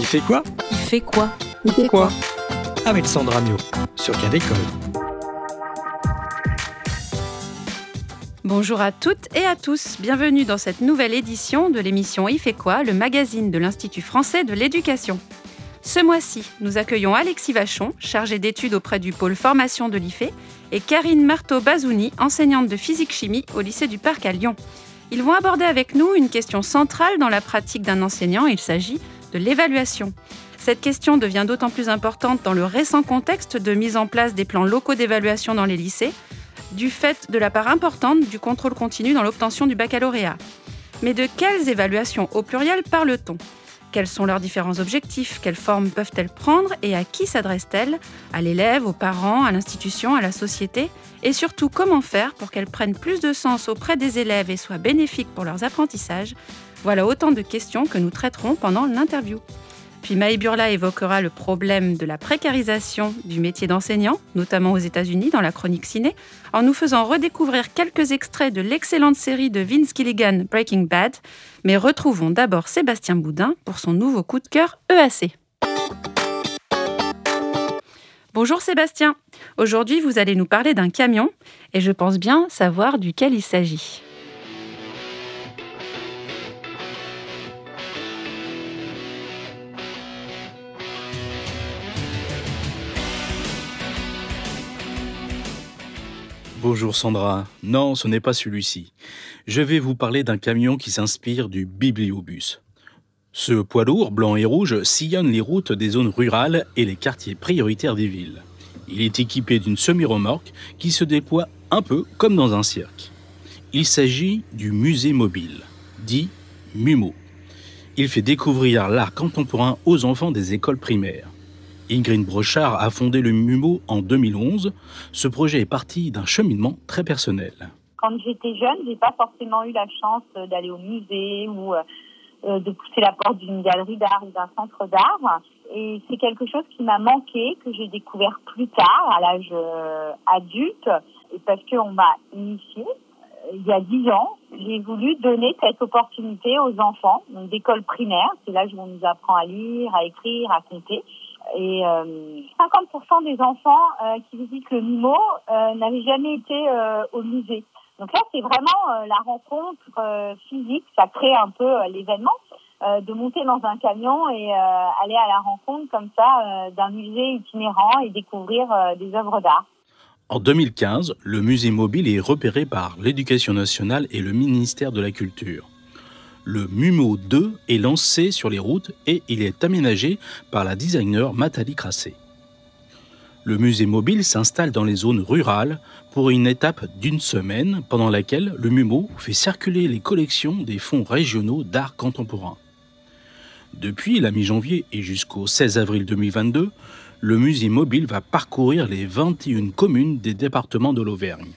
Il fait quoi? Il fait quoi? Il fait quoi? Avec Sandra Mio sur Cadécole. Bonjour à toutes et à tous, bienvenue dans cette nouvelle édition de l'émission Il fait quoi, le magazine de l'Institut français de l'éducation. Ce mois-ci, nous accueillons Alexis Vachon, chargé d'études auprès du pôle formation de l'IFE, et Karine Marteau-Bazouni, enseignante de physique-chimie au lycée du Parc à Lyon. Ils vont aborder avec nous une question centrale dans la pratique d'un enseignant, il s'agit de l'évaluation. Cette question devient d'autant plus importante dans le récent contexte de mise en place des plans locaux d'évaluation dans les lycées, du fait de la part importante du contrôle continu dans l'obtention du baccalauréat. Mais de quelles évaluations au pluriel parle-t-on? Quels sont leurs différents objectifs? Quelles formes peuvent-elles prendre? Et à qui s'adressent-elles? À l'élève, aux parents, à l'institution, à la société? Et surtout, comment faire pour qu'elles prennent plus de sens auprès des élèves et soient bénéfiques pour leurs apprentissages? Voilà autant de questions que nous traiterons pendant l'interview. Puis Maë Burla évoquera le problème de la précarisation du métier d'enseignant, notamment aux États-Unis dans la chronique ciné, en nous faisant redécouvrir quelques extraits de l'excellente série de Vince Gilligan Breaking Bad. Mais retrouvons d'abord Sébastien Boudin pour son nouveau coup de cœur EAC. Bonjour Sébastien. Aujourd'hui, vous allez nous parler d'un camion et je pense bien savoir duquel il s'agit. Bonjour Sandra. Non, ce n'est pas celui-ci. Je vais vous parler d'un camion qui s'inspire du bibliobus. Ce poids lourd, blanc et rouge, sillonne les routes des zones rurales et les quartiers prioritaires des villes. Il est équipé d'une semi-remorque qui se déploie un peu comme dans un cirque. Il s'agit du musée mobile, dit MUMO. Il fait découvrir l'art contemporain aux enfants des écoles primaires. Ingrid Brochard a fondé le MUMO en 2011. Ce projet est parti d'un cheminement très personnel. Quand j'étais jeune, j'ai pas forcément eu la chance d'aller au musée ou euh, de pousser la porte d'une galerie d'art ou d'un centre d'art. Et c'est quelque chose qui m'a manqué, que j'ai découvert plus tard, à l'âge euh, adulte, et parce qu'on m'a initié. Euh, il y a dix ans, j'ai voulu donner cette opportunité aux enfants d'école primaire. C'est là où on nous apprend à lire, à écrire, à compter. Et euh, 50% des enfants euh, qui visitent le MIMO euh, n'avaient jamais été euh, au musée. Donc là, c'est vraiment la rencontre physique, ça crée un peu l'événement de monter dans un camion et aller à la rencontre comme ça d'un musée itinérant et découvrir des œuvres d'art. En 2015, le musée mobile est repéré par l'Éducation nationale et le ministère de la Culture le MUMO 2 est lancé sur les routes et il est aménagé par la designer Nathalie Crassé. Le musée mobile s'installe dans les zones rurales pour une étape d'une semaine pendant laquelle le MUMO fait circuler les collections des fonds régionaux d'art contemporain. Depuis la mi-janvier et jusqu'au 16 avril 2022, le musée mobile va parcourir les 21 communes des départements de l'Auvergne.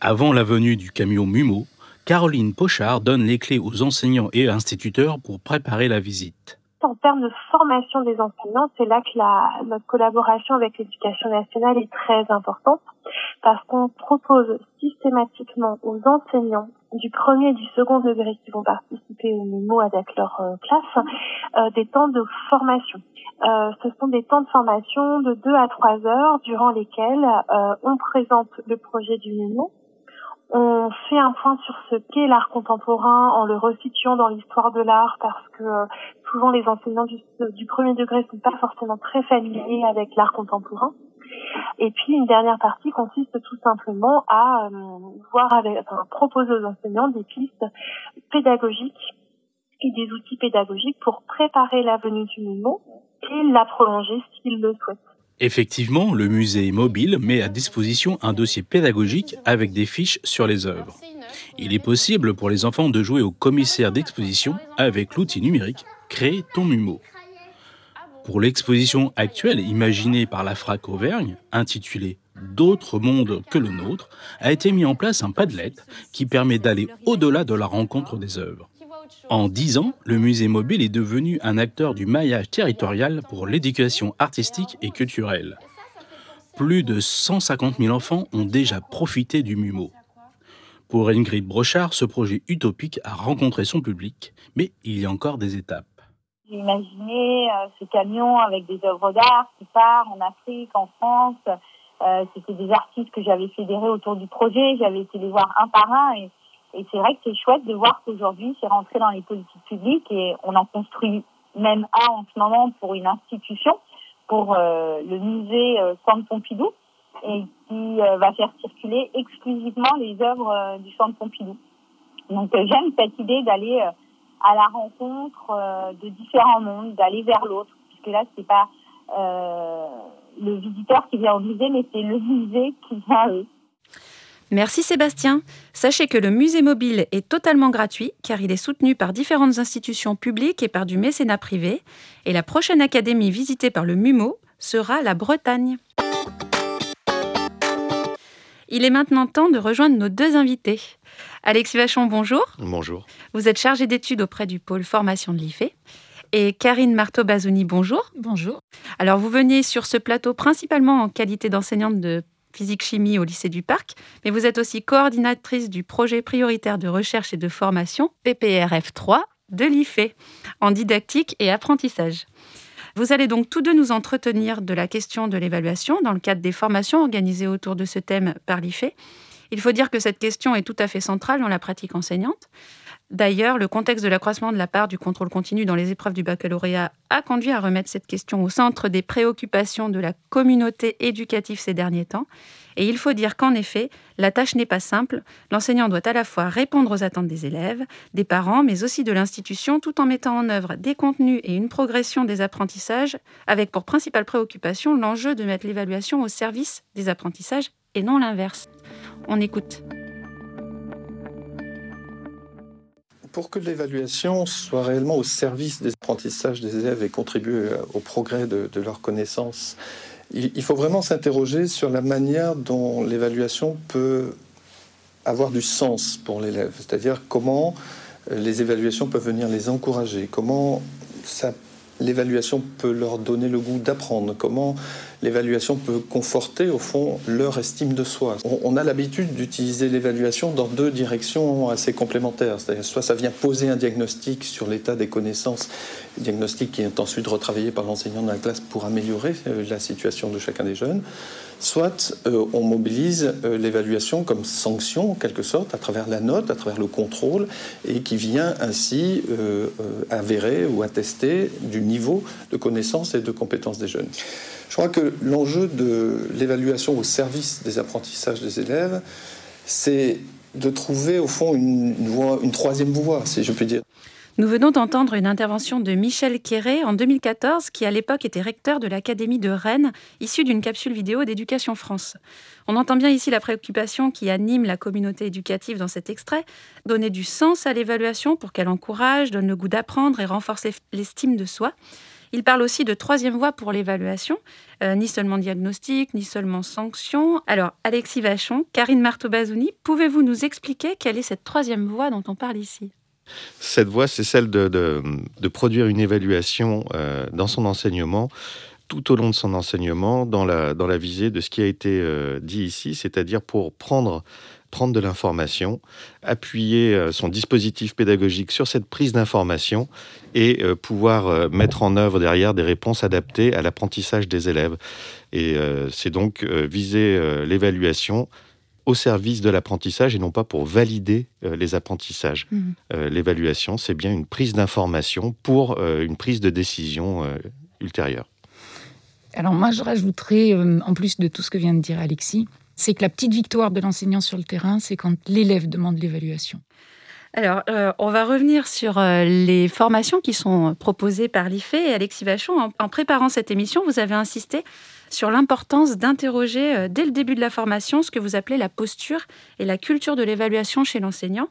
Avant la venue du camion MUMO, Caroline Pochard donne les clés aux enseignants et instituteurs pour préparer la visite. En termes de formation des enseignants, c'est là que la, notre collaboration avec l'éducation nationale est très importante parce qu'on propose systématiquement aux enseignants du premier et du second degré qui vont participer au MIMO avec leur euh, classe euh, des temps de formation. Euh, ce sont des temps de formation de 2 à 3 heures durant lesquels euh, on présente le projet du MIMO, on fait un point sur ce qu'est l'art contemporain en le resituant dans l'histoire de l'art parce que euh, souvent les enseignants du, premier degré sont pas forcément très familiers avec l'art contemporain. Et puis une dernière partie consiste tout simplement à euh, voir avec, enfin, proposer aux enseignants des pistes pédagogiques et des outils pédagogiques pour préparer la venue du MIMO et la prolonger s'ils le souhaitent. Effectivement, le musée mobile met à disposition un dossier pédagogique avec des fiches sur les œuvres. Il est possible pour les enfants de jouer au commissaire d'exposition avec l'outil numérique Créer ton MUMO. Pour l'exposition actuelle imaginée par la FRAC Auvergne, intitulée D'autres mondes que le nôtre, a été mis en place un Padlet qui permet d'aller au-delà de la rencontre des œuvres. En dix ans, le musée mobile est devenu un acteur du maillage territorial pour l'éducation artistique et culturelle. Plus de 150 000 enfants ont déjà profité du MUMO. Pour Ingrid Brochard, ce projet utopique a rencontré son public, mais il y a encore des étapes. J'ai imaginé euh, ce camion avec des œuvres d'art qui part en Afrique, en France. Euh, C'était des artistes que j'avais fédérés autour du projet. J'avais été les voir un par un et c'est vrai que c'est chouette de voir qu'aujourd'hui c'est rentré dans les politiques publiques et on en construit même un en ce moment pour une institution, pour euh, le musée euh, Centre Pompidou et qui euh, va faire circuler exclusivement les œuvres euh, du Centre Pompidou. Donc j'aime cette idée d'aller à la rencontre de différents mondes, d'aller vers l'autre, puisque là, c'est pas le visiteur qui vient au musée, mais c'est le musée qui vient à eux. Merci Sébastien. Sachez que le musée mobile est totalement gratuit car il est soutenu par différentes institutions publiques et par du mécénat privé. Et la prochaine académie visitée par le MUMO sera la Bretagne. Il est maintenant temps de rejoindre nos deux invités. Alexis Vachon, bonjour. Bonjour. Vous êtes chargé d'études auprès du pôle formation de l'IFE. Et Karine Marteau-Bazouni, bonjour. Bonjour. Alors, vous veniez sur ce plateau principalement en qualité d'enseignante de physique-chimie au lycée du Parc, mais vous êtes aussi coordinatrice du projet prioritaire de recherche et de formation, PPRF 3, de l'IFE, en didactique et apprentissage. Vous allez donc tous deux nous entretenir de la question de l'évaluation dans le cadre des formations organisées autour de ce thème par l'IFE. Il faut dire que cette question est tout à fait centrale dans la pratique enseignante. D'ailleurs, le contexte de l'accroissement de la part du contrôle continu dans les épreuves du baccalauréat a conduit à remettre cette question au centre des préoccupations de la communauté éducative ces derniers temps. Et il faut dire qu'en effet, la tâche n'est pas simple. L'enseignant doit à la fois répondre aux attentes des élèves, des parents, mais aussi de l'institution, tout en mettant en œuvre des contenus et une progression des apprentissages, avec pour principale préoccupation l'enjeu de mettre l'évaluation au service des apprentissages et non l'inverse. On écoute. Pour que l'évaluation soit réellement au service des apprentissages des élèves et contribue au progrès de, de leurs connaissances, il, faut vraiment s'interroger sur la manière dont l'évaluation peut avoir du sens pour l'élève, c'est-à-dire comment les évaluations peuvent venir les encourager, comment ça l'évaluation peut leur donner le goût d'apprendre, comment l'évaluation peut conforter au fond leur estime de soi. On, a l'habitude d'utiliser l'évaluation dans deux directions assez complémentaires, c'est-à-dire soit ça vient poser un diagnostic sur l'état des connaissances, diagnostic qui est ensuite retravaillé par l'enseignant dans la classe pour améliorer euh, la situation de chacun des jeunes, soit euh, on mobilise euh, l'évaluation comme sanction en quelque sorte à travers la note, à travers le contrôle et qui vient ainsi euh, avérer ou attester du niveau de connaissances et de compétences des jeunes. Je crois que l'enjeu de l'évaluation au service des apprentissages des élèves, c'est de trouver au fond une, une troisième voie, si je puis dire. Nous venons d'entendre une intervention de Michel Quéré en 2014, qui à l'époque était recteur de l'Académie de Rennes, issue d'une capsule vidéo d'Éducation France. On entend bien ici la préoccupation qui anime la communauté éducative dans cet extrait, donner du sens à l'évaluation pour qu'elle encourage, donne le goût d'apprendre et renforce l'estime de soi. Il parle aussi de troisième voie pour l'évaluation, euh, ni seulement diagnostic, ni seulement sanction. Alors, Alexis Vachon, Karine Marteau-Bazouni, pouvez-vous nous expliquer quelle est cette troisième voie dont on parle ici? Cette voie, c'est celle de, produire une évaluation euh, dans son enseignement, tout au long de son enseignement, dans la, dans la visée de ce qui a été euh, dit ici, c'est-à-dire pour prendre prendre de l'information, appuyer euh, son dispositif pédagogique sur cette prise d'information et pouvoir mettre en œuvre derrière des réponses adaptées à l'apprentissage des élèves. Et c'est donc viser l'évaluation au service de l'apprentissage et non pas pour valider euh, les apprentissages. Mmh. Euh, L'évaluation, c'est bien une prise d'information pour euh, une prise de décision euh, ultérieure. Alors moi, je rajouterais, euh, en plus de tout ce que vient de dire Alexis, c'est que la petite victoire de l'enseignant sur le terrain, c'est quand l'élève demande l'évaluation. Alors, euh, on va revenir sur euh, les formations qui sont proposées par l'IFE et Alexis Vachon. En, en, préparant cette émission, vous avez insisté sur l'importance d'interroger euh, dès le début de la formation ce que vous appelez la posture et la culture de l'évaluation chez l'enseignant.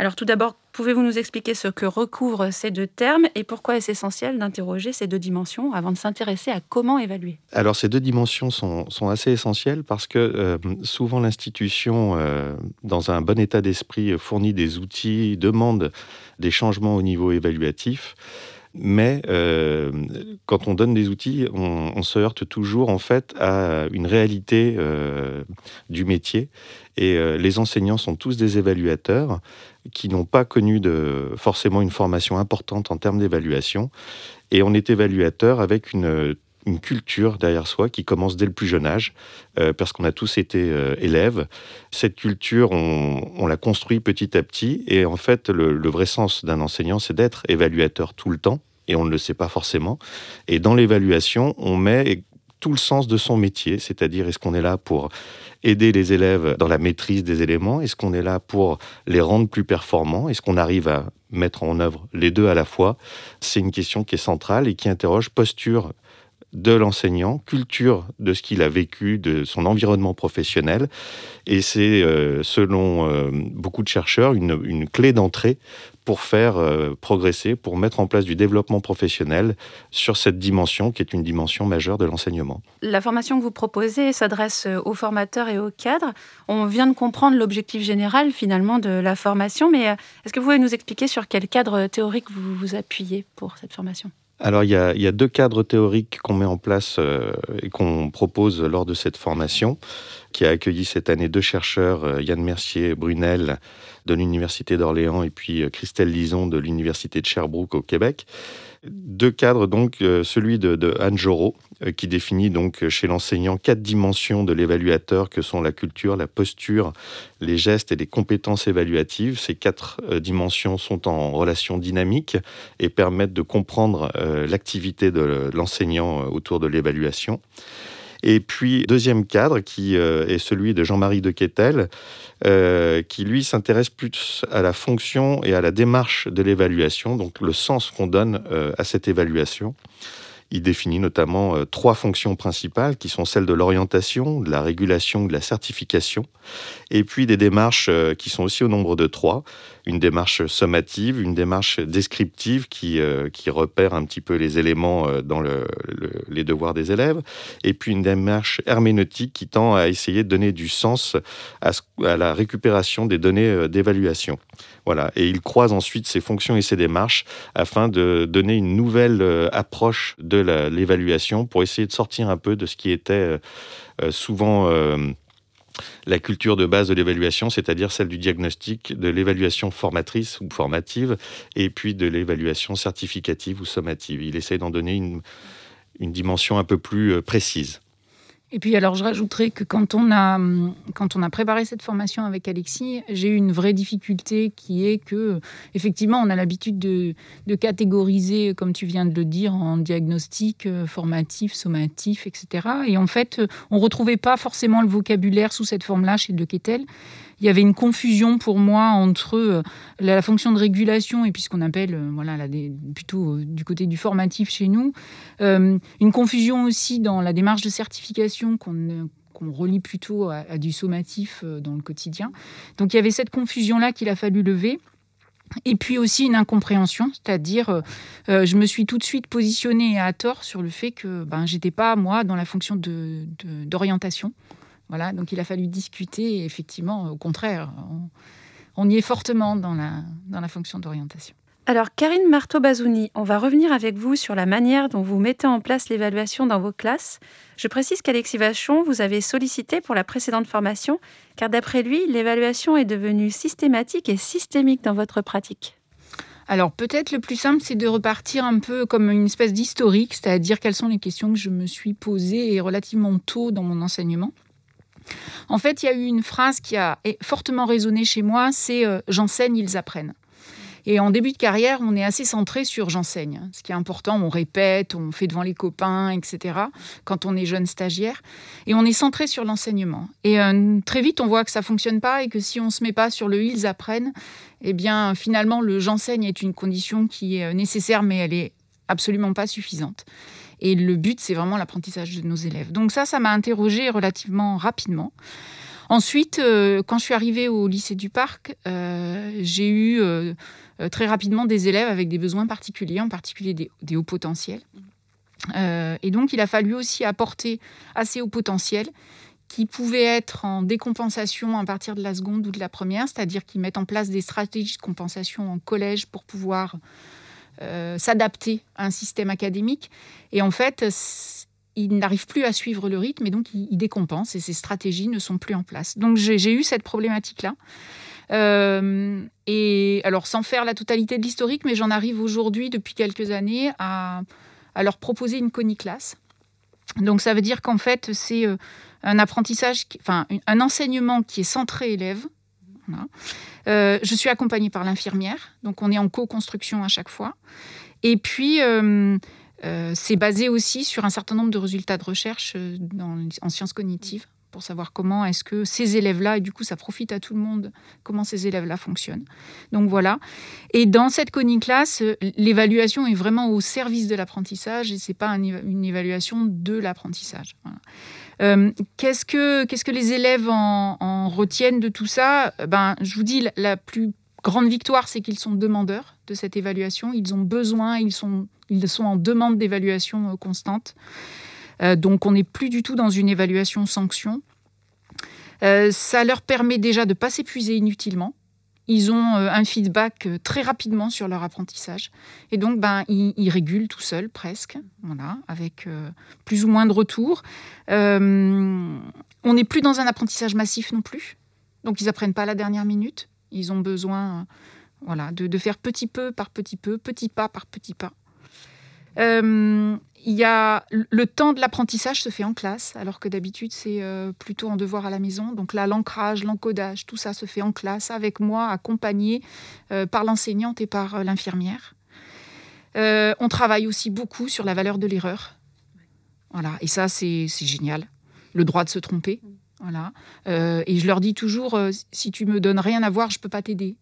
Alors tout d'abord, pouvez-vous nous expliquer ce que recouvrent ces deux termes et pourquoi est-ce essentiel d'interroger ces deux dimensions avant de s'intéresser à comment évaluer? Alors ces deux dimensions sont, assez essentielles parce que euh, souvent l'institution, euh, dans un bon état d'esprit, fournit des outils, demande des changements au niveau évaluatif. Mais euh, quand on donne des outils, on, se heurte toujours en fait à une réalité euh, du métier. Et euh, les enseignants sont tous des évaluateurs qui n'ont pas connu forcément une formation importante en termes d'évaluation. Et on est évaluateur avec une, une, culture derrière soi qui commence dès le plus jeune âge, euh, parce qu'on a tous été euh, élèves. Cette culture, on, la construit petit à petit. Et en fait, le vrai sens d'un enseignant, c'est d'être évaluateur tout le temps. Et on ne le sait pas forcément. Et dans l'évaluation, on met tout le sens de son métier, c'est-à-dire est-ce qu'on est là pour aider les élèves dans la maîtrise des éléments Est-ce qu'on est là pour les rendre plus performants Est-ce qu'on arrive à mettre en œuvre les deux à la fois C'est une question qui est centrale et qui interroge posture de l'enseignant, culture de ce qu'il a vécu, de son environnement professionnel. Et c'est, euh, selon euh, beaucoup de chercheurs, une, une clé d'entrée pour faire euh, progresser, pour mettre en place du développement professionnel sur cette dimension qui est une dimension majeure de l'enseignement. La formation que vous proposez s'adresse aux formateurs et aux cadres. On vient de comprendre l'objectif général finalement de la formation, mais est-ce que vous pouvez nous expliquer sur quel cadre théorique vous vous appuyez pour cette formation? Alors, il y, a, deux cadres théoriques qu'on met en place euh, et qu'on propose lors de cette formation, qui a accueilli cette année deux chercheurs, euh, Yann Mercier-Brunel de l'Université d'Orléans et puis euh, Christelle Lison de l'Université de Sherbrooke au Québec. Deux cadres, donc, euh, celui de, de Anne euh, qui définit donc chez l'enseignant quatre dimensions de l'évaluateur que sont la culture, la posture, les gestes et les compétences évaluatives. Ces quatre dimensions sont en relation dynamique et permettent de comprendre l'activité de l'enseignant autour de l'évaluation. Et puis, deuxième cadre, qui euh, est celui de Jean-Marie de Quetel, euh, qui lui s'intéresse plus à la fonction et à la démarche de l'évaluation, donc le sens qu'on donne euh, à cette évaluation. Il définit notamment euh, trois fonctions principales qui sont celles de l'orientation, de la régulation, de la certification, et puis des démarches qui sont aussi au nombre de trois. Une démarche sommative, une démarche descriptive qui, euh, qui repère un petit peu les éléments dans le, le, les devoirs des élèves, et puis une démarche herméneutique qui tend à essayer de donner du sens à, la récupération des données d'évaluation. Voilà. Et il croise ensuite ses fonctions et ses démarches afin de donner une nouvelle euh, approche de l'évaluation pour essayer de sortir un peu de ce qui était euh, euh, souvent la culture de base de l'évaluation, c'est-à-dire celle du diagnostic, de l'évaluation formatrice ou formative, et puis de l'évaluation certificative ou sommative. Il essaie d'en donner une, une dimension un peu plus précise. Et puis alors je rajouterais que quand on a, quand on a préparé cette formation avec Alexis, j'ai eu une vraie difficulté qui est que effectivement on a l'habitude de, catégoriser, comme tu viens de le dire, en diagnostic, euh, formatif, sommatif, etc. Et en fait on retrouvait pas forcément le vocabulaire sous cette forme-là chez De Kettel il y avait une confusion pour moi entre euh, la fonction de régulation et puis ce qu'on appelle euh, voilà, plutôt euh, du côté du formatif chez nous. une confusion aussi dans la démarche de certification qu'on qu'on relie plutôt à, du sommatif dans le quotidien. Donc il y avait cette confusion-là qu'il a fallu lever. Et puis aussi une incompréhension, c'est-à-dire je me suis tout de suite positionnée à tort sur le fait que ben, j'étais pas moi dans la fonction d'orientation. De, voilà, donc il a fallu discuter et effectivement, au contraire, on, on y est fortement dans la, dans la fonction d'orientation. Alors, Karine Marteau-Bazouni, on va revenir avec vous sur la manière dont vous mettez en place l'évaluation dans vos classes. Je précise qu'Alexis Vachon, vous avez sollicité pour la précédente formation, car d'après lui, l'évaluation est devenue systématique et systémique dans votre pratique. Alors peut-être le plus simple, c'est de repartir un peu comme une espèce d'historique, c'est-à-dire quelles sont les questions que je me suis posées relativement tôt dans mon enseignement. En fait, il y a eu une phrase qui a fortement résonné chez moi, c'est euh, j'enseigne, ils apprennent. Et en début de carrière, on est assez centré sur j'enseigne. Ce qui est important, on répète, on fait devant les copains, etc. Quand on est jeune stagiaire. Et on est centré sur l'enseignement. Et euh, très vite, on voit que ça fonctionne pas et que si on se met pas sur le ils apprennent, eh bien, finalement, le j'enseigne est une condition qui est euh, nécessaire, mais elle est absolument pas suffisante. Et le but, c'est vraiment l'apprentissage de nos élèves. Donc ça, ça m'a interrogée relativement rapidement. Ensuite, euh, quand je suis arrivée au lycée du Parc, euh, j'ai eu euh, très rapidement des élèves avec des besoins particuliers, en particulier des, des hauts potentiels. et donc, il a fallu aussi apporter à ces hauts potentiels qui pouvaient être en décompensation à partir de la seconde ou de la première, c'est-à-dire qu'ils mettent en place des stratégies de compensation en collège pour pouvoir euh, s'adapter à un système académique. Et en fait, il n'arrive plus à suivre le rythme et donc il, décompense et ses stratégies ne sont plus en place. Donc j'ai eu cette problématique-là. et alors, sans faire la totalité de l'historique, mais j'en arrive aujourd'hui, depuis quelques années, à, leur proposer une coniclasse. Donc, ça veut dire qu'en fait, c'est un apprentissage, enfin, un enseignement qui est centré élève. Je suis accompagnée par l'infirmière, donc on est en co-construction à chaque fois. Et puis, euh, c'est basé aussi sur un certain nombre de résultats de recherche euh, en sciences cognitives pour savoir comment est-ce que ces élèves-là, et du coup ça profite à tout le monde, comment ces élèves-là fonctionnent. Donc voilà. Et dans cette classe, euh, l'évaluation est vraiment au service de l'apprentissage et c'est pas une évaluation de l'apprentissage. Qu'est-ce que qu'est-ce que les élèves en, retiennent de tout ça? Ben, je vous dis la plus grande victoire, c'est qu'ils sont demandeurs de cette évaluation. Ils ont besoin, ils sont en demande d'évaluation euh, constante. Euh, donc on n'est plus du tout dans une évaluation sanction. Euh, ça leur permet déjà de ne pas s'épuiser inutilement. Ils ont un feedback très rapidement sur leur apprentissage. Et donc, ben, ils, régulent tout seuls, presque, voilà, avec plus ou moins de retours. on n'est plus dans un apprentissage massif non plus. Donc, ils n'apprennent pas à la dernière minute. Ils ont besoin voilà, de, faire petit peu par petit peu, petit pas par petit pas. Euh, il y a le temps de l'apprentissage se fait en classe, alors que d'habitude c'est euh, plutôt en devoir à la maison. Donc là, l'ancrage, l'encodage, tout ça se fait en classe avec moi, accompagné euh, par l'enseignante et par l'infirmière. on travaille aussi beaucoup sur la valeur de l'erreur. Voilà, et ça c'est génial. Le droit de se tromper. Voilà. et je leur dis toujours, si tu me donnes rien à voir, je peux pas t'aider.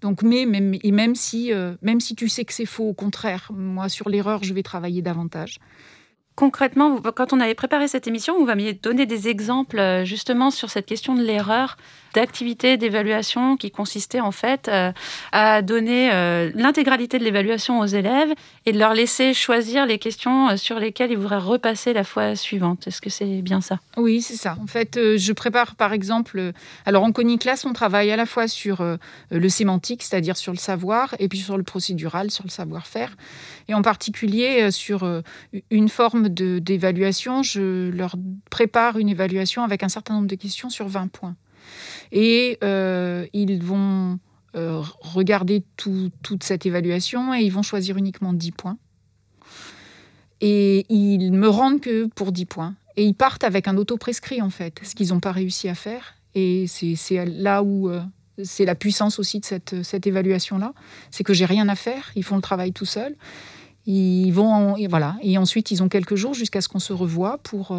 Donc, mais même, et même si, euh, même si tu sais que c'est faux, au contraire, moi sur l'erreur, je vais travailler davantage. Concrètement, quand on avait préparé cette émission, vous m'aviez donné des exemples euh, justement sur cette question de l'erreur d'activités d'évaluation qui consistait en fait euh, à donner euh, l'intégralité de l'évaluation aux élèves et de leur laisser choisir les questions euh, sur lesquelles ils voudraient repasser la fois suivante. Est-ce que c'est bien ça? Oui, c'est ça. En fait, je prépare par exemple, alors en classe, on travaille à la fois sur le sémantique, c'est-à-dire sur le savoir, et puis sur le procédural, sur le savoir-faire, et en particulier sur une forme d'évaluation. Je leur prépare une évaluation avec un certain nombre de questions sur 20 points. Et euh, ils vont euh, regarder toute cette évaluation et ils vont choisir uniquement 10 points. Et ils me rendent que pour 10 points. Et ils partent avec un auto-prescrit, en fait, ce qu'ils n'ont pas réussi à faire. Et c'est là où euh, c'est la puissance aussi de cette, évaluation-là. C'est que j'ai rien à faire, ils font le travail tout seuls. Ils vont, et voilà. Et ensuite, ils ont quelques jours jusqu'à ce qu'on se revoie pour,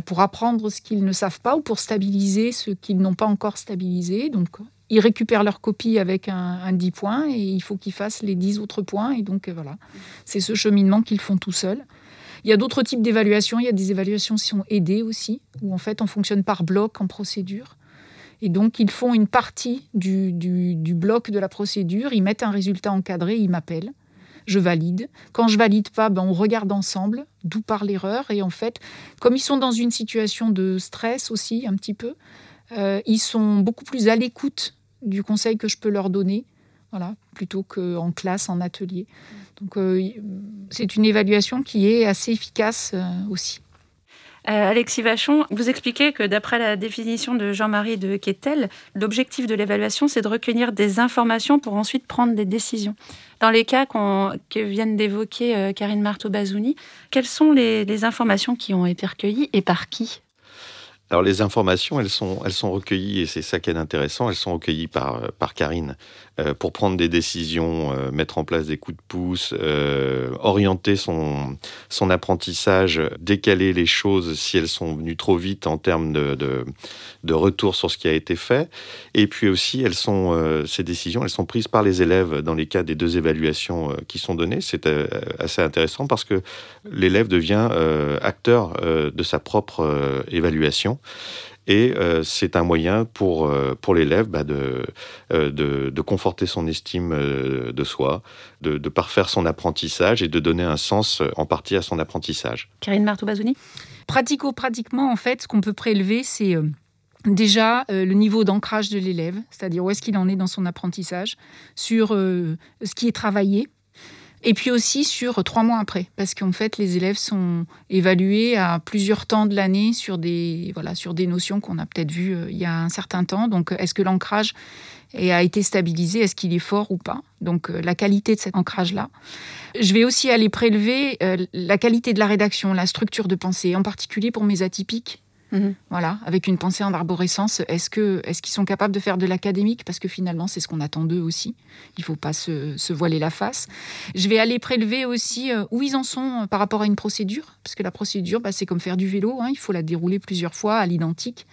pour apprendre ce qu'ils ne savent pas ou pour stabiliser ce qu'ils n'ont pas encore stabilisé. Donc, ils récupèrent leur copie avec un, 10 points et il faut qu'ils fassent les 10 autres points. Et donc, voilà, c'est ce cheminement qu'ils font tout seuls. Il y a d'autres types d'évaluations. Il y a des évaluations qui sont aidées aussi, où en fait, on fonctionne par bloc en procédure. Et donc, ils font une partie du, du bloc de la procédure, ils mettent un résultat encadré, ils m'appellent je valide. Quand je valide pas, ben on regarde ensemble d'où part l'erreur. Et en fait, comme ils sont dans une situation de stress aussi, un petit peu, euh, ils sont beaucoup plus à l'écoute du conseil que je peux leur donner, voilà, plutôt qu'en classe, en atelier. Donc, euh, c'est une évaluation qui est assez efficace euh, aussi. Euh, Alexis Vachon, vous expliquez que d'après la définition de Jean-Marie de Quetel, l'objectif de l'évaluation, c'est de recueillir des informations pour ensuite prendre des décisions. Dans les cas que viennent d'évoquer euh, Karine Marteau-Bazouni, quelles sont les informations qui ont été recueillies et par qui? Alors les informations, elles sont, recueillies, et c'est ça qui est intéressant, elles sont recueillies par, euh, par Karine euh, pour prendre des décisions, euh, mettre en place des coups de pouce, orienter son, apprentissage, décaler les choses si elles sont venues trop vite en termes de, de, retour sur ce qui a été fait. Et puis aussi, elles sont, ces décisions, elles sont prises par les élèves dans les cas des deux évaluations qui sont données. C'est assez intéressant parce que l'élève devient acteur de sa propre évaluation. Et euh, c'est un moyen pour, euh, pour l'élève bah, de, euh, de, de, conforter son estime de soi, de, de, parfaire son apprentissage et de donner un sens en partie à son apprentissage. Karine Marteau-Bazouni Pratico-pratiquement, en fait, ce qu'on peut prélever, c'est déjà le niveau d'ancrage de l'élève, c'est-à-dire où est-ce qu'il en est dans son apprentissage, sur ce qui est travaillé, Et puis aussi sur trois mois après, parce qu'en fait, les élèves sont évalués à plusieurs temps de l'année sur des, voilà, sur des notions qu'on a peut-être vues euh, il y a un certain temps. Donc, est-ce que l'ancrage a été stabilisé? Est-ce qu'il est fort ou pas? Donc, euh, la qualité de cet ancrage-là. Je vais aussi aller prélever euh, la qualité de la rédaction, la structure de pensée, en particulier pour mes atypiques Mhm. Voilà, avec une pensée en arborescence, est-ce que est-ce qu'ils sont capables de faire de l'académique? Parce que finalement, c'est ce qu'on attend d'eux aussi. Il ne faut pas se, voiler la face. Je vais aller prélever aussi euh, où ils en sont euh, par rapport à une procédure, parce que la procédure, bah, c'est comme faire du vélo, hein. il faut la dérouler plusieurs fois à l'identique.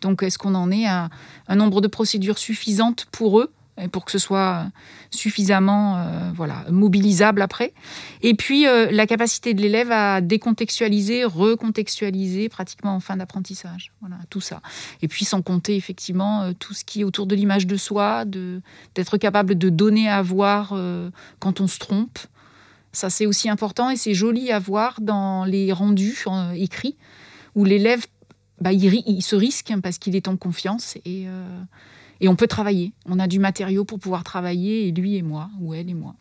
Donc, est-ce qu'on en est à un nombre de procédures suffisantes pour eux? Pour que ce soit suffisamment euh, voilà, mobilisable après. Et puis, euh, la capacité de l'élève à décontextualiser, recontextualiser pratiquement en fin d'apprentissage. Voilà, tout ça. Et puis, sans compter effectivement euh, tout ce qui est autour de l'image de soi, d'être capable de donner à voir quand on se trompe. Ça, c'est aussi important et c'est joli à voir dans les rendus écrits où l'élève, bah, il, se risque parce qu'il est en confiance et et on peut travailler. On a du matériau pour pouvoir travailler, et lui et moi, ou elle et moi.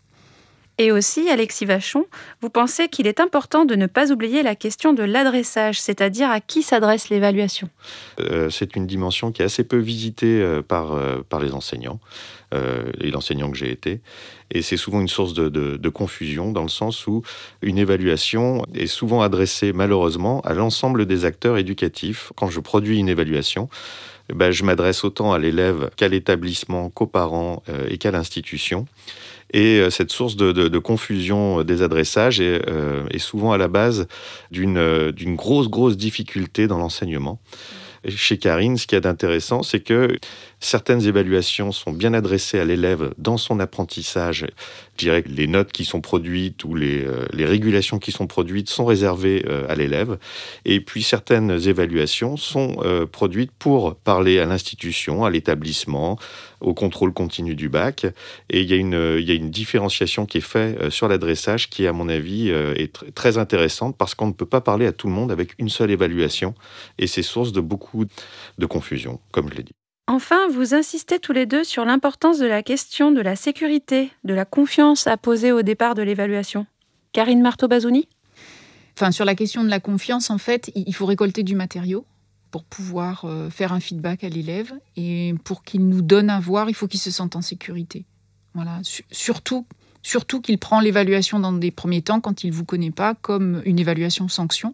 Et aussi, Alexis Vachon, vous pensez qu'il est important de ne pas oublier la question de l'adressage, c'est-à-dire à qui s'adresse l'évaluation? Euh, C'est une dimension qui est assez peu visitée euh, par, euh, par les enseignants, et l'enseignant que j'ai été. Et c'est souvent une source de, confusion, dans le sens où une évaluation est souvent adressée, malheureusement, à l'ensemble des acteurs éducatifs. Quand je produis une évaluation, eh ben, je m'adresse autant à l'élève qu'à l'établissement, qu'aux parents euh, et qu'à l'institution. Et euh, cette source de, confusion des adressages est, euh, est, souvent à la base d'une grosse, grosse difficulté dans l'enseignement. Chez Karine, ce qu'il y a d'intéressant, c'est que certaines évaluations sont bien adressées à l'élève dans son apprentissage. Je dirais que les notes qui sont produites ou les, euh, régulations qui sont produites sont réservées euh, à l'élève. Et puis certaines évaluations sont euh, produites pour parler à l'institution, à l'établissement, au contrôle continu du bac. Et il y a une, il y a une différenciation qui est faite sur l'adressage qui, à mon avis, est très intéressante parce qu'on ne peut pas parler à tout le monde avec une seule évaluation. Et c'est source de beaucoup de confusion, comme je l'ai dit. Enfin, vous insistez tous les deux sur l'importance de la question de la sécurité, de la confiance à poser au départ de l'évaluation. Karine Marteau-Bazouni Enfin, sur la question de la confiance, en fait, il faut récolter du matériau pour pouvoir euh, faire un feedback à l'élève. Et pour qu'il nous donne à voir, il faut qu'il se sente en sécurité. Voilà. Surtout, surtout qu'il prend l'évaluation dans des premiers temps, quand il ne vous connaît pas, comme une évaluation sanction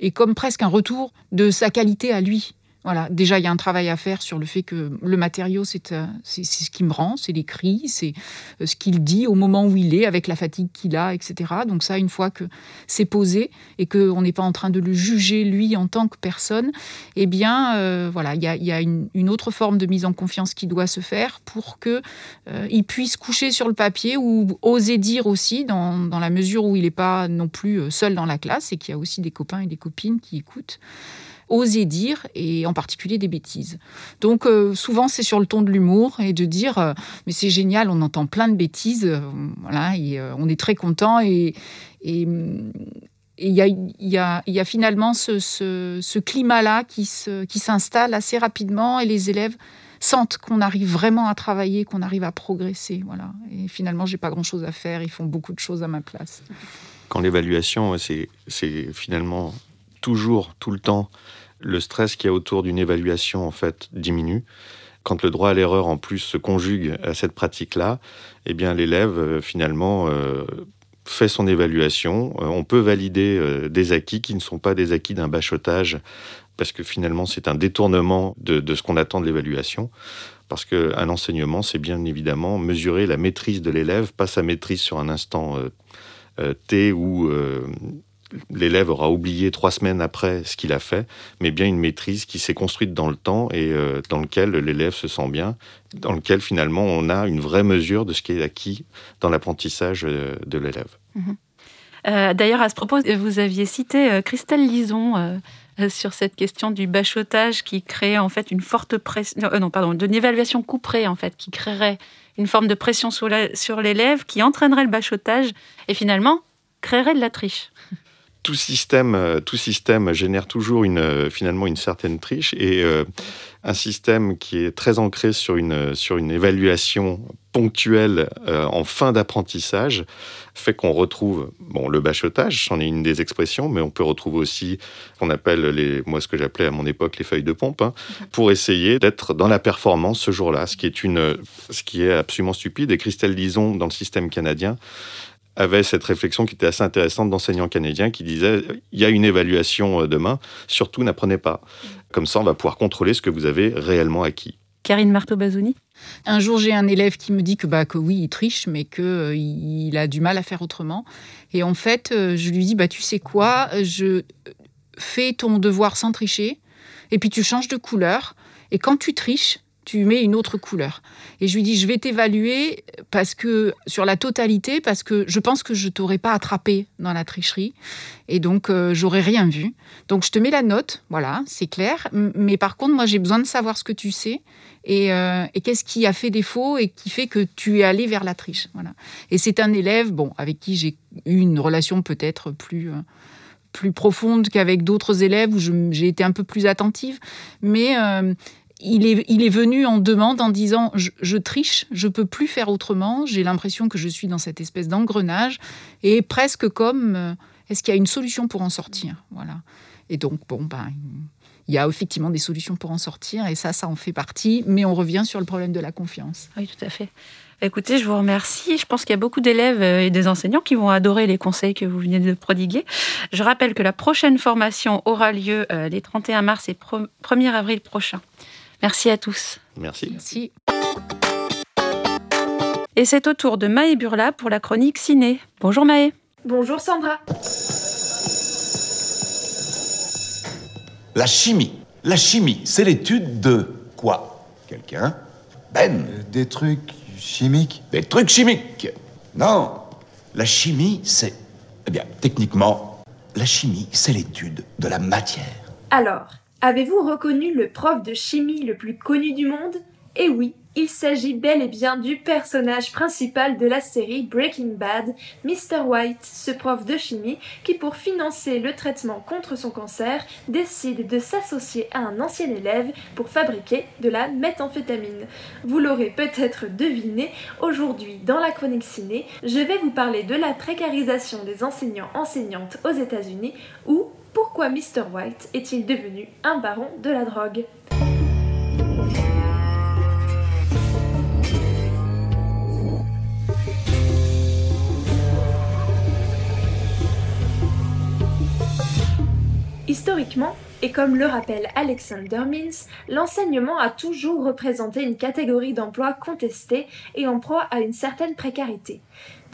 et comme presque un retour de sa qualité à lui. Voilà, déjà, il y a un travail à faire sur le fait que le matériau, c'est euh, ce qui me rend, c'est l'écrit, c'est euh, ce qu'il dit au moment où il est, avec la fatigue qu'il a, etc. Donc ça, une fois que c'est posé et qu'on n'est pas en train de le juger, lui, en tant que personne, eh bien, euh, voilà, il y a, une, autre forme de mise en confiance qui doit se faire pour qu'il il puisse coucher sur le papier ou oser dire aussi, dans, dans la mesure où il n'est pas non plus seul dans la classe et qu'il y a aussi des copains et des copines qui écoutent oser dire, et en particulier des bêtises. Donc euh, souvent c'est sur le ton de l'humour et de dire euh, mais c'est génial, on entend plein de bêtises, euh, voilà, on est très content et il y, a, finalement ce, climat-là qui, qui s'installe assez rapidement et les élèves sentent qu'on arrive vraiment à travailler, qu'on arrive à progresser. Voilà. Et finalement, j'ai pas grand-chose à faire, ils font beaucoup de choses à ma place. Quand l'évaluation, c'est finalement toujours, tout le temps, le stress qu'il y a autour d'une évaluation en fait diminue. Quand le droit à l'erreur en plus se conjugue à cette pratique-là, eh bien l'élève euh, finalement euh, fait son évaluation. Euh, on peut valider des acquis qui ne sont pas des acquis d'un bachotage, parce que finalement c'est un détournement de, de ce qu'on attend de l'évaluation. Parce qu'un enseignement, c'est bien évidemment mesurer la maîtrise de l'élève, pas sa maîtrise sur un instant T ou l'élève aura oublié trois semaines après ce qu'il a fait, mais bien une maîtrise qui s'est construite dans le temps et euh, dans lequel l'élève se sent bien, dans lequel finalement on a une vraie mesure de ce qui est acquis dans l'apprentissage euh, de l'élève. Mhm. Euh, d'ailleurs, à ce propos, vous aviez cité Christelle Lison sur cette question du bachotage qui crée en fait une forte pression, non pardon, d'une évaluation couperée en fait, qui créerait une forme de pression sur l'élève qui entraînerait le bachotage et finalement créerait de la triche. tout système, euh, tout système génère toujours une, euh, finalement une certaine triche et euh, un système qui est très ancré sur une, sur une évaluation ponctuelle en fin d'apprentissage fait qu'on retrouve bon, le bachotage, c'en est une des expressions, mais on peut retrouver aussi ce qu'on appelle, les, moi ce que j'appelais à mon époque les feuilles de pompe, hein, pour essayer d'être dans la performance ce jour-là, ce, qui est une, ce qui est absolument stupide. Et Christelle dans le système canadien, avait cette réflexion qui était assez intéressante d'enseignants canadiens qui disaient il y a une évaluation euh, demain, surtout n'apprenez pas. Comme ça, on va pouvoir contrôler ce que vous avez réellement acquis. Karine Marteau-Bazouni Un jour, j'ai un élève qui me dit que, bah, que oui, il triche, mais qu'il euh, il a du mal à faire autrement. Et en fait, euh, je lui dis bah, tu sais quoi, je fais ton devoir sans tricher, et puis tu changes de couleur. Et quand tu triches, tu mets une autre couleur. Et je lui dis, je vais t'évaluer parce que sur la totalité, parce que je pense que je t'aurais pas attrapé dans la tricherie, et donc euh, j'aurais rien vu. Donc je te mets la note, voilà, c'est clair. Mais par contre, moi j'ai besoin de savoir ce que tu sais et, euh, et qu'est-ce qui a fait défaut et qui fait que tu es allé vers la triche, voilà. Et c'est un élève, bon, avec qui j'ai eu une relation peut-être plus euh, plus profonde qu'avec d'autres élèves où j'ai été un peu plus attentive, mais il est, venu en demande en disant je, triche, je peux plus faire autrement, j'ai l'impression que je suis dans cette espèce d'engrenage et presque comme euh, est-ce qu'il y a une solution pour en sortir Voilà. Et donc, bon, ben, il y a effectivement des solutions pour en sortir et ça, ça en fait partie, mais on revient sur le problème de la confiance. Oui, tout à fait. Écoutez, je vous remercie. Je pense qu'il y a beaucoup d'élèves euh, et des enseignants qui vont adorer les conseils que vous venez de prodiguer. Je rappelle que la prochaine formation aura lieu euh, les 31 mars et 1er avril prochains. Merci à tous. Merci. Merci. Et c'est au tour de Maë Burla pour la chronique ciné. Bonjour Maë. Bonjour Sandra. La chimie. La chimie, c'est l'étude de quoi? Quelqu'un? Ben euh, Des trucs chimiques Des trucs chimiques Non. La chimie, c'est... Eh bien, techniquement, la chimie, c'est l'étude de la matière. Alors, Avez-vous reconnu le prof de chimie le plus connu du monde? Eh oui, il s'agit bel et bien du personnage principal de la série Breaking Bad, Mr. White, ce prof de chimie qui, pour financer le traitement contre son cancer, décide de s'associer à un ancien élève pour fabriquer de la méthamphétamine. Vous l'aurez peut-être deviné, aujourd'hui dans la chronique ciné, je vais vous parler de la précarisation des enseignants-enseignantes aux États-Unis ou pourquoi Mr. White est-il devenu un baron de la drogue Historiquement, et comme le rappelle Alexander Mins, l'enseignement a toujours représenté une catégorie d'emploi contestée et en proie à une certaine précarité.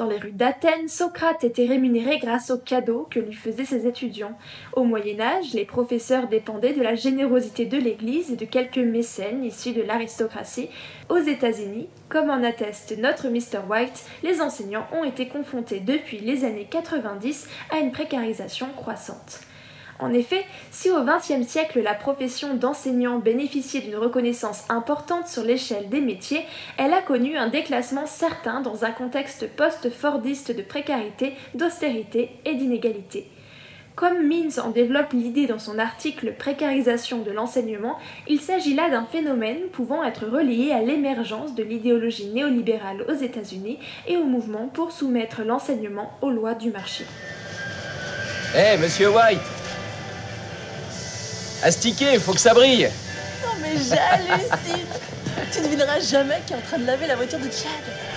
Dans les rues d'Athènes, Socrate était rémunéré grâce aux cadeaux que lui faisaient ses étudiants. Au Moyen Âge, les professeurs dépendaient de la générosité de l'Église et de quelques mécènes issus de l'aristocratie. Aux États-Unis, comme en atteste notre Mr. White, les enseignants ont été confrontés depuis les années 90 à une précarisation croissante. En effet, si au XXe siècle la profession d'enseignant bénéficiait d'une reconnaissance importante sur l'échelle des métiers, elle a connu un déclassement certain dans un contexte post-fordiste de précarité, d'austérité et d'inégalité. Comme Mins en développe l'idée dans son article Précarisation de l'enseignement, il s'agit là d'un phénomène pouvant être relié à l'émergence de l'idéologie néolibérale aux États-Unis et au mouvement pour soumettre l'enseignement aux lois du marché. Hé, monsieur White Astiquer, faut que ça brille. Non mais j'hallucine. tu devineras jamais qui est en train de laver la voiture de Chad.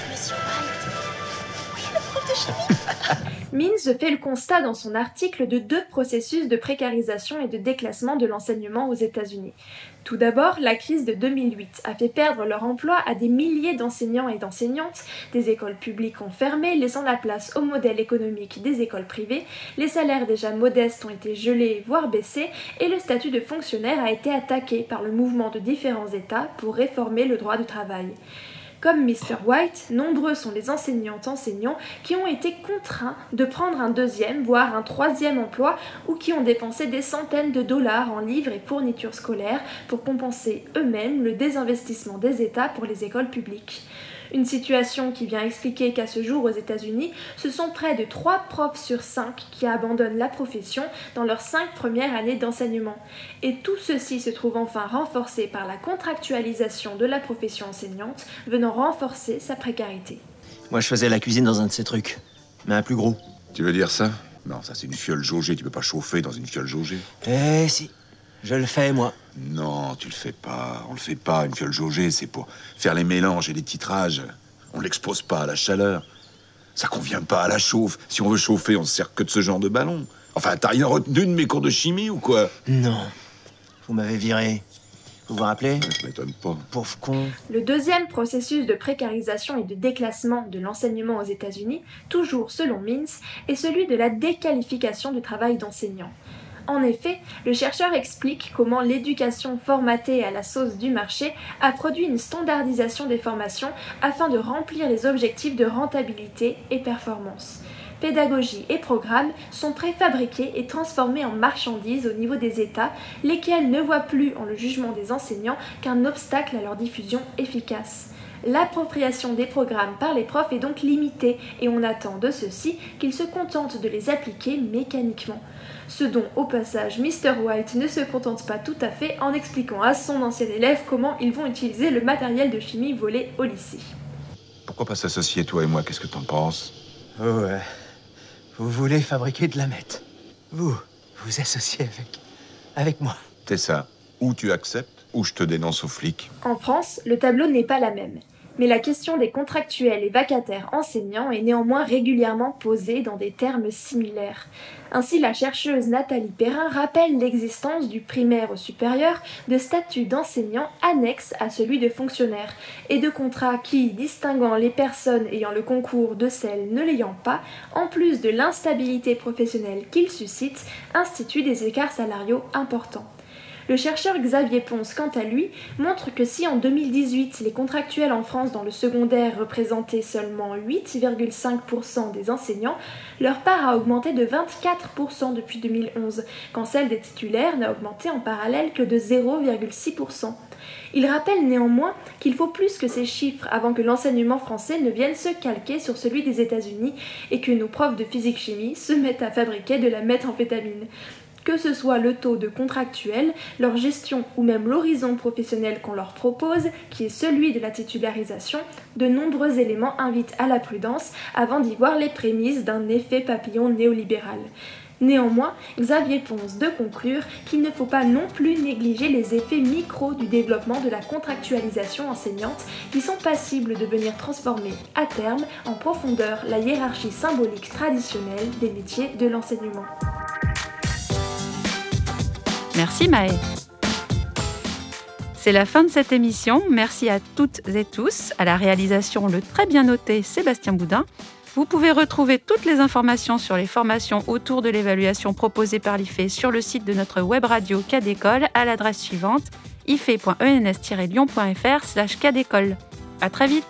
Mins fait le constat dans son article de deux processus de précarisation et de déclassement de l'enseignement aux États-Unis. Tout d'abord, la crise de 2008 a fait perdre leur emploi à des milliers d'enseignants et d'enseignantes, des écoles publiques ont fermé, laissant la place au modèle économique des écoles privées, les salaires déjà modestes ont été gelés, voire baissés, et le statut de fonctionnaire a été attaqué par le mouvement de différents États pour réformer le droit du travail. Comme Mr. White, nombreux sont les enseignantes enseignants qui ont été contraints de prendre un deuxième, voire un troisième emploi ou qui ont dépensé des centaines de dollars en livres et fournitures scolaires pour compenser eux-mêmes le désinvestissement des États pour les écoles publiques. Une situation qui vient expliquer qu'à ce jour aux États-Unis, ce sont près de 3 profs sur 5 qui abandonnent la profession dans leurs 5 premières années d'enseignement. Et tout ceci se trouve enfin renforcé par la contractualisation de la profession enseignante, venant renforcer sa précarité. Moi, je faisais la cuisine dans un de ces trucs, mais un plus gros. Tu veux dire ça? Non, ça c'est une fiole jaugée, tu peux pas chauffer dans une fiole jaugée. Eh si, je le fais, moi. Non, tu le fais pas. On le fait pas, une fiole jaugée, c'est pour faire les mélanges et les titrages. On l'expose pas à la chaleur. Ça convient pas à la chauffe. Si on veut chauffer, on se sert que de ce genre de ballon. Enfin, t'as rien retenu de mes cours de chimie ou quoi? Non. Vous m'avez viré. Vous vous rappelez? Ça m'étonne pas. Pauvre con. Le deuxième processus de précarisation et de déclassement de l'enseignement aux États-Unis, toujours selon Mintz, est celui de la déqualification du travail d'enseignant. En effet, le chercheur explique comment l'éducation formatée à la sauce du marché a produit une standardisation des formations afin de remplir les objectifs de rentabilité et performance pédagogie et programmes sont préfabriqués et transformés en marchandises au niveau des États, lesquels ne voient plus en le jugement des enseignants qu'un obstacle à leur diffusion efficace. L'appropriation des programmes par les profs est donc limitée et on attend de ceux-ci qu'ils se contentent de les appliquer mécaniquement. Ce dont, au passage, Mr. White ne se contente pas tout à fait en expliquant à son ancien élève comment ils vont utiliser le matériel de chimie volé au lycée. Pourquoi pas s'associer, toi et moi? Qu'est-ce que t'en penses? Ouais. Vous voulez fabriquer de la meth Vous, vous associez avec. avec moi. C'est ça. Ou tu acceptes, ou je te dénonce aux flics. En France, le tableau n'est pas la même mais la question des contractuels et vacataires enseignants est néanmoins régulièrement posée dans des termes similaires. Ainsi, la chercheuse Nathalie Perrin rappelle l'existence du primaire au supérieur de statuts d'enseignants annexes à celui de fonctionnaire et de contrats qui, distinguant les personnes ayant le concours de celles ne l'ayant pas, en plus de l'instabilité professionnelle qu'ils suscitent, instituent des écarts salariaux importants. Le chercheur Xavier Ponce, quant à lui, montre que si en 2018 les contractuels en France dans le secondaire représentaient seulement 8,5% des enseignants, leur part a augmenté de 24% depuis 2011, quand celle des titulaires n'a augmenté en parallèle que de 0,6%. Il rappelle néanmoins qu'il faut plus que ces chiffres avant que l'enseignement français ne vienne se calquer sur celui des États-Unis et que nos profs de physique-chimie se mettent à fabriquer de la méthamphétamine que ce soit le taux de contractuel, leur gestion ou même l'horizon professionnel qu'on leur propose, qui est celui de la titularisation, de nombreux éléments invitent à la prudence avant d'y voir les prémices d'un effet papillon néolibéral. Néanmoins, Xavier Ponce de conclure qu'il ne faut pas non plus négliger les effets micro du développement de la contractualisation enseignante qui sont passibles de venir transformer à terme en profondeur la hiérarchie symbolique traditionnelle des métiers de l'enseignement. Merci Maë. C'est la fin de cette émission. Merci à toutes et tous. À la réalisation, le très bien noté Sébastien Boudin. Vous pouvez retrouver toutes les informations sur les formations autour de l'évaluation proposée par l'IFE sur le site de notre web radio Cadécole à l'adresse suivante ife.ens-lyon.fr slash À très vite